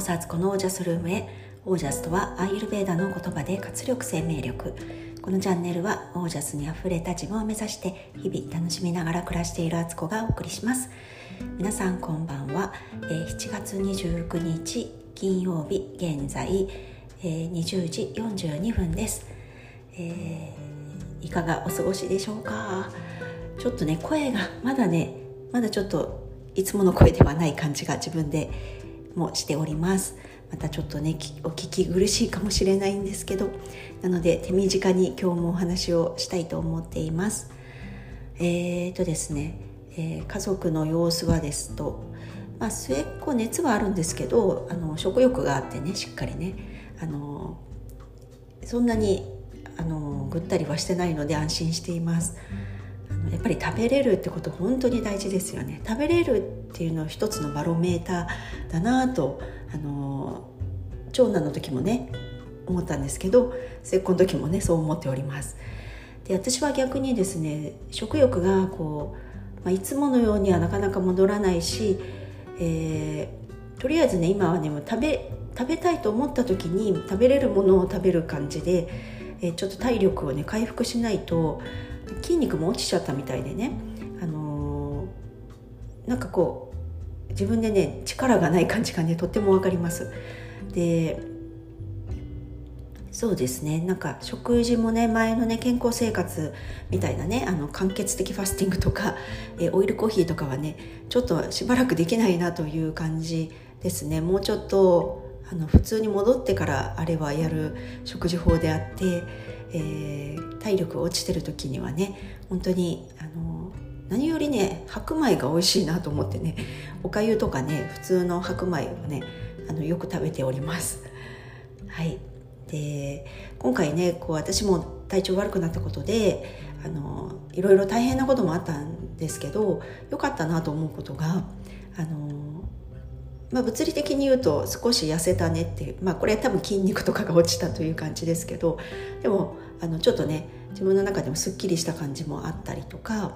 こそアツコのオージャスルームへオージャスとはアーユルベーダの言葉で活力生命力。このチャンネルはオージャスにあふれた自分を目指して日々楽しみながら暮らしているアツコがお送りします。皆さんこんばんは、えー、7月29日金曜日現在、えー、20時42分です、えー、いかがお過ごしでしょうか？ちょっとね声がまだねまだちょっといつもの声ではない感じが自分でもしておりますまたちょっとねお聞き苦しいかもしれないんですけどなので手短に今日もお話をしたいと思っていますえーとですね、えー、家族の様子はですと、まあ、末っ子熱はあるんですけどあの食欲があってねしっかりねあのそんなにあのぐったりはしてないので安心しています。やっぱり食べれるってこと本当に大事ですよね。食べれるっていうのは一つのバロメーターだなとあの長男の時もね思ったんですけど末っ子の時もねそう思っております。で私は逆にですね食欲がこう、まあ、いつものようにはなかなか戻らないし、えー、とりあえずね今はね食べ食べたいと思った時に食べれるものを食べる感じで、えー、ちょっと体力をね回復しないと筋肉も落ちちゃったみたいでね、あのー、なんかこう自分でね力がない感じがねとっても分かります。でそうですね。なんか食事もね前のね健康生活みたいなねあの間欠的ファスティングとか、えオイルコーヒーとかはねちょっとしばらくできないなという感じですね。もうちょっとあの普通に戻ってからあれはやる食事法であって、えー、体力落ちてる時にはね本当にあの何よりね白米が美味しいなと思ってねおかゆとかね普通の白米をねあのよく食べております。はい。で今回ねこう私も体調悪くなったことであのいろいろ大変なこともあったんですけど良かったなと思うことがあのまあ、物理的に言うと少し痩せたねっていう、まあ、これ多分筋肉とかが落ちたという感じですけどでもあのちょっとね自分の中でもすっきりした感じもあったりとか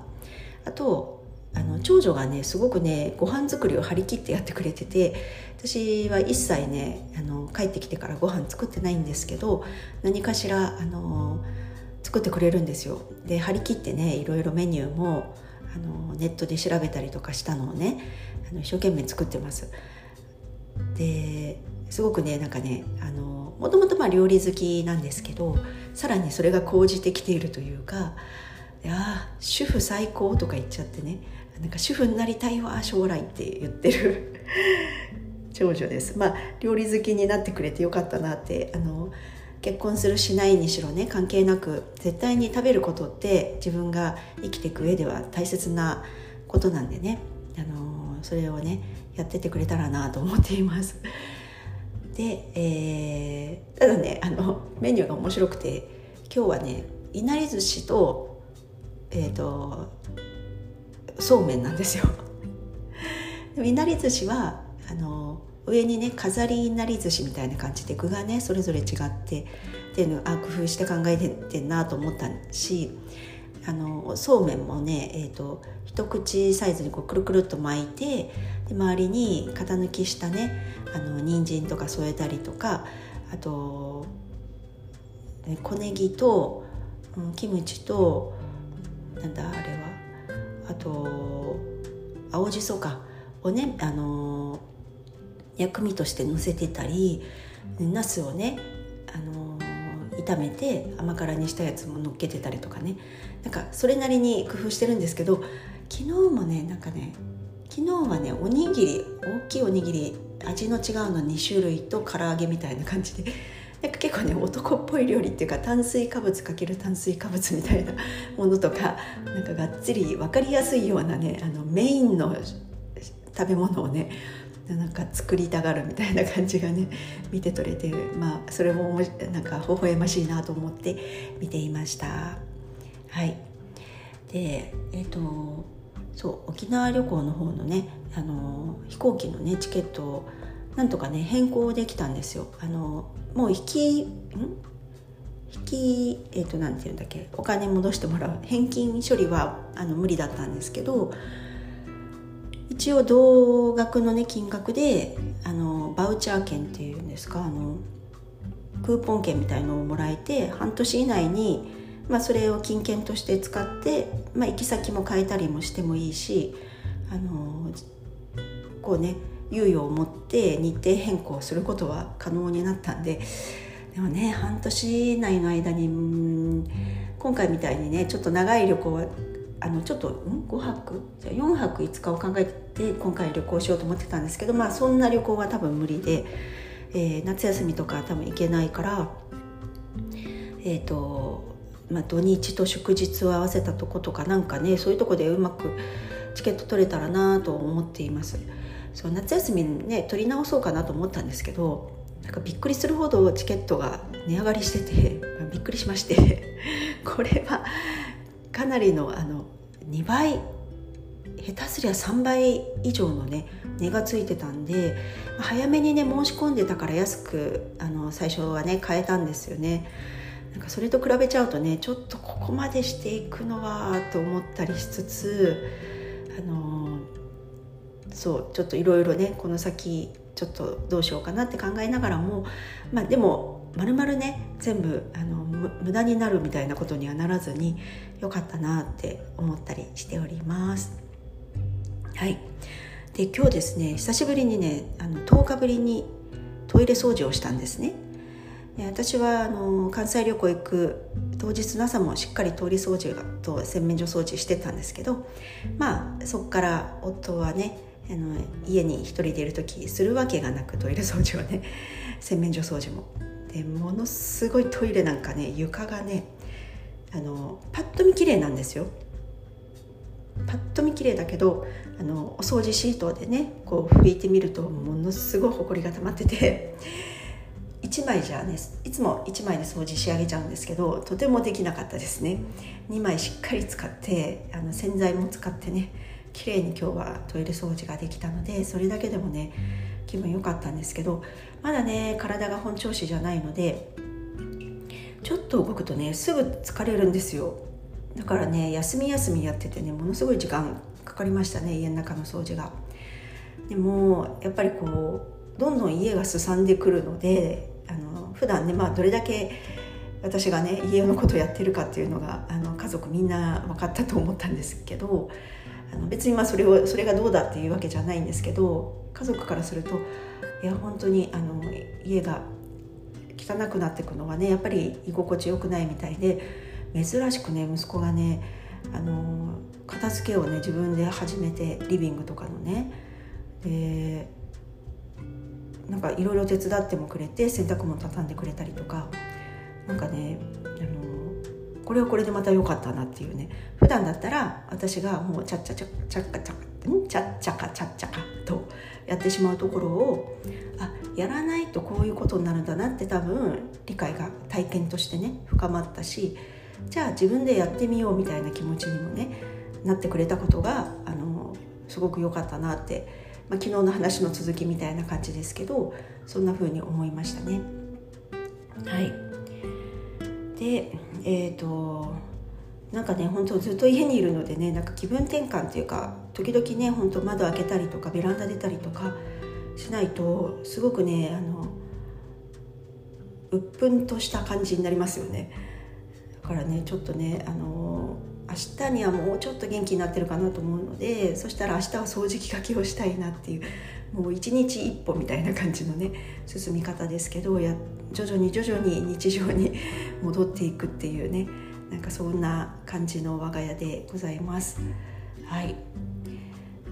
あとあの長女がねすごくねご飯作りを張り切ってやってくれてて私は一切ねあの帰ってきてからご飯作ってないんですけど何かしらあの作ってくれるんですよ。で張り切ってねいろいろメニューもあのネットで調べたりとかしたのをねあの一生懸命作ってます。ですごくねなんかねあのもともとまあ料理好きなんですけどさらにそれが高じてきているというか「いや主婦最高」とか言っちゃってねなんか主婦になりたいわ将来って言ってる 長女です。まあ料理好きになってくれてよかったなってあの結婚するしないにしろね関係なく絶対に食べることって自分が生きていく上では大切なことなんでねあのそれをねやっててくれたらなと思っています。で、えー、ただねあのメニューが面白くて今日はねいなり寿司と,、えーと、そうめんなんですよ。いなり寿司はあの上にね飾りいなり寿司みたいな感じで具がねそれぞれ違ってっていうのあ工夫して考えてんなと思ったしあのそうめんもね、えーと、一口サイズにこうくるくるっと巻いてで周りに型抜きしたねあの人参とか添えたりとかあと小ネギと、うん、キムチとなんだあれはあと青じそかをねあの薬味としてのせてたりなすをねあの炒めて甘辛にしたやつも乗っけてたりとかね。なんかそれなりに工夫してるんですけど昨日もねなんかね昨日はねおにぎり大きいおにぎり味の違うの2種類と唐揚げみたいな感じで。なんか結構ね男っぽい料理っていうか炭水化物かける炭水化物みたいなものとかなんかがっつり分かりやすいようなねあのメインの食べ物をねなんか作りたがるみたいな感じがね 見て取れてまあそれもなんか微笑ましいなと思って見ていました。はい。でえっ、ー、とそう沖縄旅行の方のねあの飛行機のねチケットをなんとかね変更できたんですよ。あのもう引きん？引きえっ、ー、と何て言うんだっけお金戻してもらう。返金処理はあの無理だったんですけど一応同額のね金額であのバウチャー券っていうんですかあのクーポン券みたいのをもらえて半年以内に、まあ、それを金券として使って、まあ、行き先も変えたりもしてもいいしあのこうね猶予を持って日程変更することは可能になったんででもね半年以内の間に今回みたいにねちょっと長い旅行はあのちょっとん？5泊？じゃ4泊5日を考えて今回旅行しようと思ってたんですけどまあそんな旅行は多分無理で、えー、夏休みとか多分行けないからえっ、ー、とまあ、土日と祝日を合わせたとことかなんかねそういうとこでうまくチケット取れたらなと思っています。そう夏休みね取り直そうかなと思ったんですけどなんかびっくりするほどチケットが値上がりしててびっくりしまして。これはかなりのあの2倍下手すりゃ3倍以上のね値がついてたんで早めにね申し込んでたから安くあの最初はね買えたんですよね。なんかそれと比べちゃうとねちょっとここまでしていくのはと思ったりしつつあのそうちょっといろいろねこの先ちょっとどうしようかなって考えながらもまあでもまるまるね全部あの無駄になるみたいなことにはならずによかったなって思ったりしております。はい。で今日ですね久しぶりにねあの10日ぶりにトイレ掃除をしたんですね。私はあの関西旅行行く当日の朝もしっかり通り掃除と洗面所掃除してたんですけどまあそこから夫はねあの家に一人でいる時するわけがなくトイレ掃除はね洗面所掃除も。でものすごいトイレなんかね床がねあのパッと見綺麗なんですよ。パッと見綺麗だけどあのお掃除シートでねこう拭いてみるとものすごいほこりが溜まってて1枚じゃねいつも1枚で掃除仕上げちゃうんですけどとてもできなかったですね。2枚しっかり使ってあの洗剤も使ってね綺麗に今日はトイレ掃除ができたのでそれだけでもね気分良かったんですけどまだね体が本調子じゃないのでちょっと動くとねすぐ疲れるんですよ。だからね休み休みやっててねものすごい時間かかりましたね家の中の掃除が。でもやっぱりこうどんどん家がすさんでくるのであの普段ねまあどれだけ私がね家のことをやってるかっていうのがあの家族みんな分かったと思ったんですけどあの別にまあそれをそれがどうだっていうわけじゃないんですけど家族からするといや本当にあの家が汚くなっていくのはねやっぱり居心地よくないみたいで珍しくね息子がねあの片付けをね自分で始めてリビングとかのねでなんかいろいろ手伝ってもくれて洗濯物畳んでくれたりとかなんかねあのこれはこれでまた良かったなっていうね。普段だったら私がもうチャッチャチャチャッカチャカん？チャッチャカチャッチャカとやってしまうところをあやらないとこういうことになるんだなって多分理解が体験としてね深まったしじゃあ自分でやってみようみたいな気持ちにもねなってくれたことがあのすごく良かったなって、まあ、昨日の話の続きみたいな感じですけどそんな風に思いましたね。はい。でえっ、ー、となんかね本当ずっと家にいるのでねなんか気分転換っていうか時々ね本当窓開けたりとかベランダ出たりとかしないとすごくねあの鬱憤とした感じになりますよね。だからねちょっとねあの明日にはもうちょっと元気になってるかなと思うのでそしたら明日は掃除機かけをしたいなっていうもう一日一歩みたいな感じのね進み方ですけどや徐々に徐々に日常に 戻っていくっていうねなんかそんな感じの我が家でございます。はい。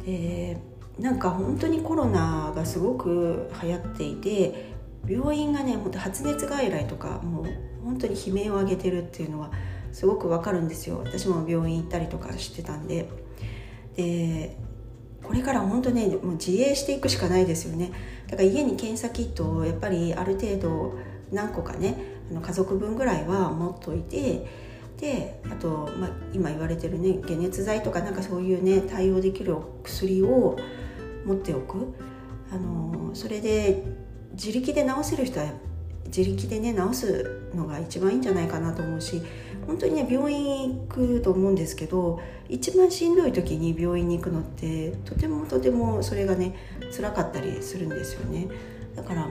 でなんか本当にコロナがすごく流行っていて病院がね発熱外来とかもう本当に悲鳴を上げてるっていうのはすごくわかるんですよ。私も病院行ったりとかしてたんで。でこれから本当ねもう自衛していくしかないですよね。だから家に検査キットをやっぱりある程度何個かねあの家族分ぐらいは持っといてであと、まあ、今言われてるね解熱剤とかなんかそういうね対応できる薬を持っておく。あのそれで自力で治せる人は自力でね治すのが一番いいんじゃないかなと思うし本当にね病院行くと思うんですけど一番しんどい時に病院に行くのってとてもとてもそれがね辛かったりするんですよね。だから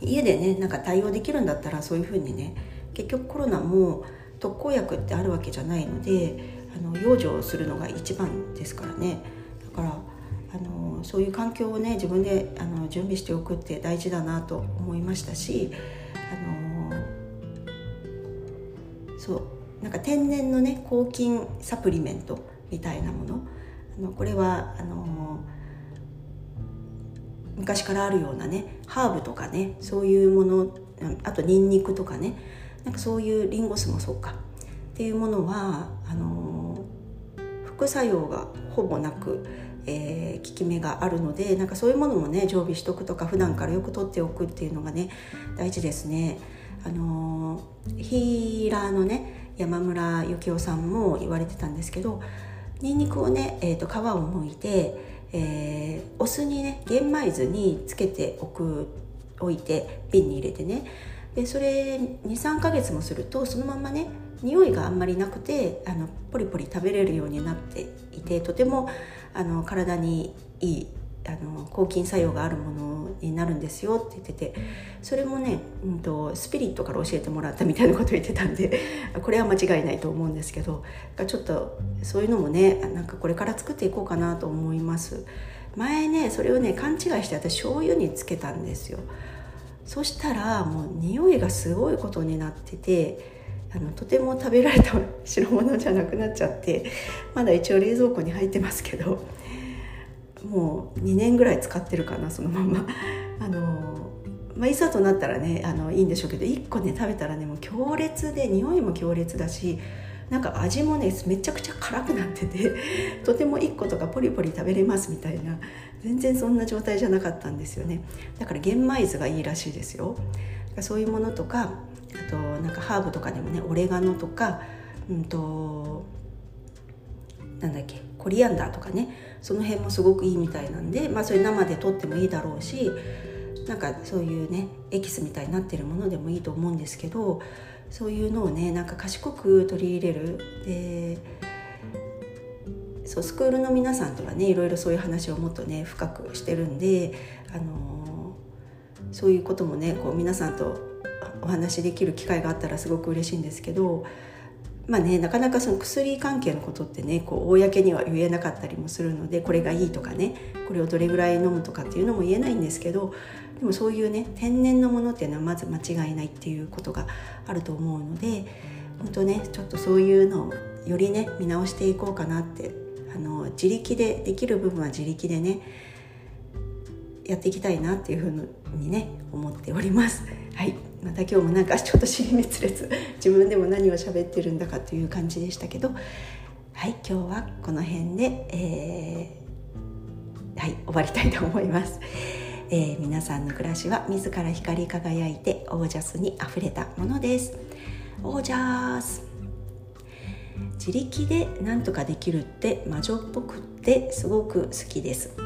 家でねなんか対応できるんだったらそういうふうにね結局コロナも特効薬ってあるわけじゃないのであの養生するのが一番ですからね。だからそういう環境をね自分であの準備しておくって大事だなと思いましたしあのそうなんか天然のね抗菌サプリメントみたいなものあのこれはあの昔からあるようなねハーブとかねそういうものあとニンニクとかねなんかそういうリンゴ酢もそうかっていうものはあの副作用がほぼなく、えー、効き目があるのでなんかそういうものもね常備しとくとか普段からよく取っておくっていうのがね大事ですね。あのヒーラーのね山村幸雄さんも言われてたんですけどにんにくをね、えーと、皮を剥いて、えー、お酢にね玄米酢につけておく置いて瓶に入れてねでそれ23ヶ月もするとそのままね匂いがあんまりなくてあのポリポリ食べれるようになっていてとてもあの体にいいあの抗菌作用があるものになるんですよって言っててそれもね、うんと、スピリットから教えてもらったみたいなことを言ってたんで これは間違いないと思うんですけどちょっとそういうのもねなんかこれから作っていこうかなと思います。前ねそれをね勘違いして私醤油につけたんですよ。そしたらもう匂いがすごいことになっててあのとても食べられた代物じゃなくなっちゃってまだ一応冷蔵庫に入ってますけどもう2年ぐらい使ってるかなそのまま。あの、まあ、いざとなったらねあのいいんでしょうけど1個ね食べたらねもう強烈で匂いも強烈だしなんか味もねめちゃくちゃ辛くなってて とても1個とかポリポリ食べれますみたいな全然そんな状態じゃなかったんですよね。だから玄米酢がいいらしいですよ。そういうものとかあとなんかハーブとかでもねオレガノとかうんとなんだっけコリアンダーとかねその辺もすごくいいみたいなんでまあそれ生で取ってもいいだろうしなんかそういうねエキスみたいになってるものでもいいと思うんですけどそういうのをねなんか賢く取り入れる。でそうスクールの皆さんとはねいろいろそういう話をもっとね深くしてるんで、あのそういうこともねこう皆さんとお話しできる機会があったらすごく嬉しいんですけどまあねなかなかその薬関係のことってねこう公には言えなかったりもするのでこれがいいとかねこれをどれぐらい飲むとかっていうのも言えないんですけどでもそういうね天然のものっていうのはまず間違いないっていうことがあると思うので本当ねちょっとそういうのをよりね見直していこうかなってあの自力でできる部分は自力でねやっていきたいなっていうふうにね思っております。はいまた今日もなんかちょっと尻滅裂自分でも何を喋ってるんだかという感じでしたけどはい今日はこの辺で、えー、はい終わりたいと思います。えー、皆さんの暮らしは自ら光り輝いてオージャスにあふれたものです。オージャス。自力で何とかできるって魔女っぽくってすごく好きです。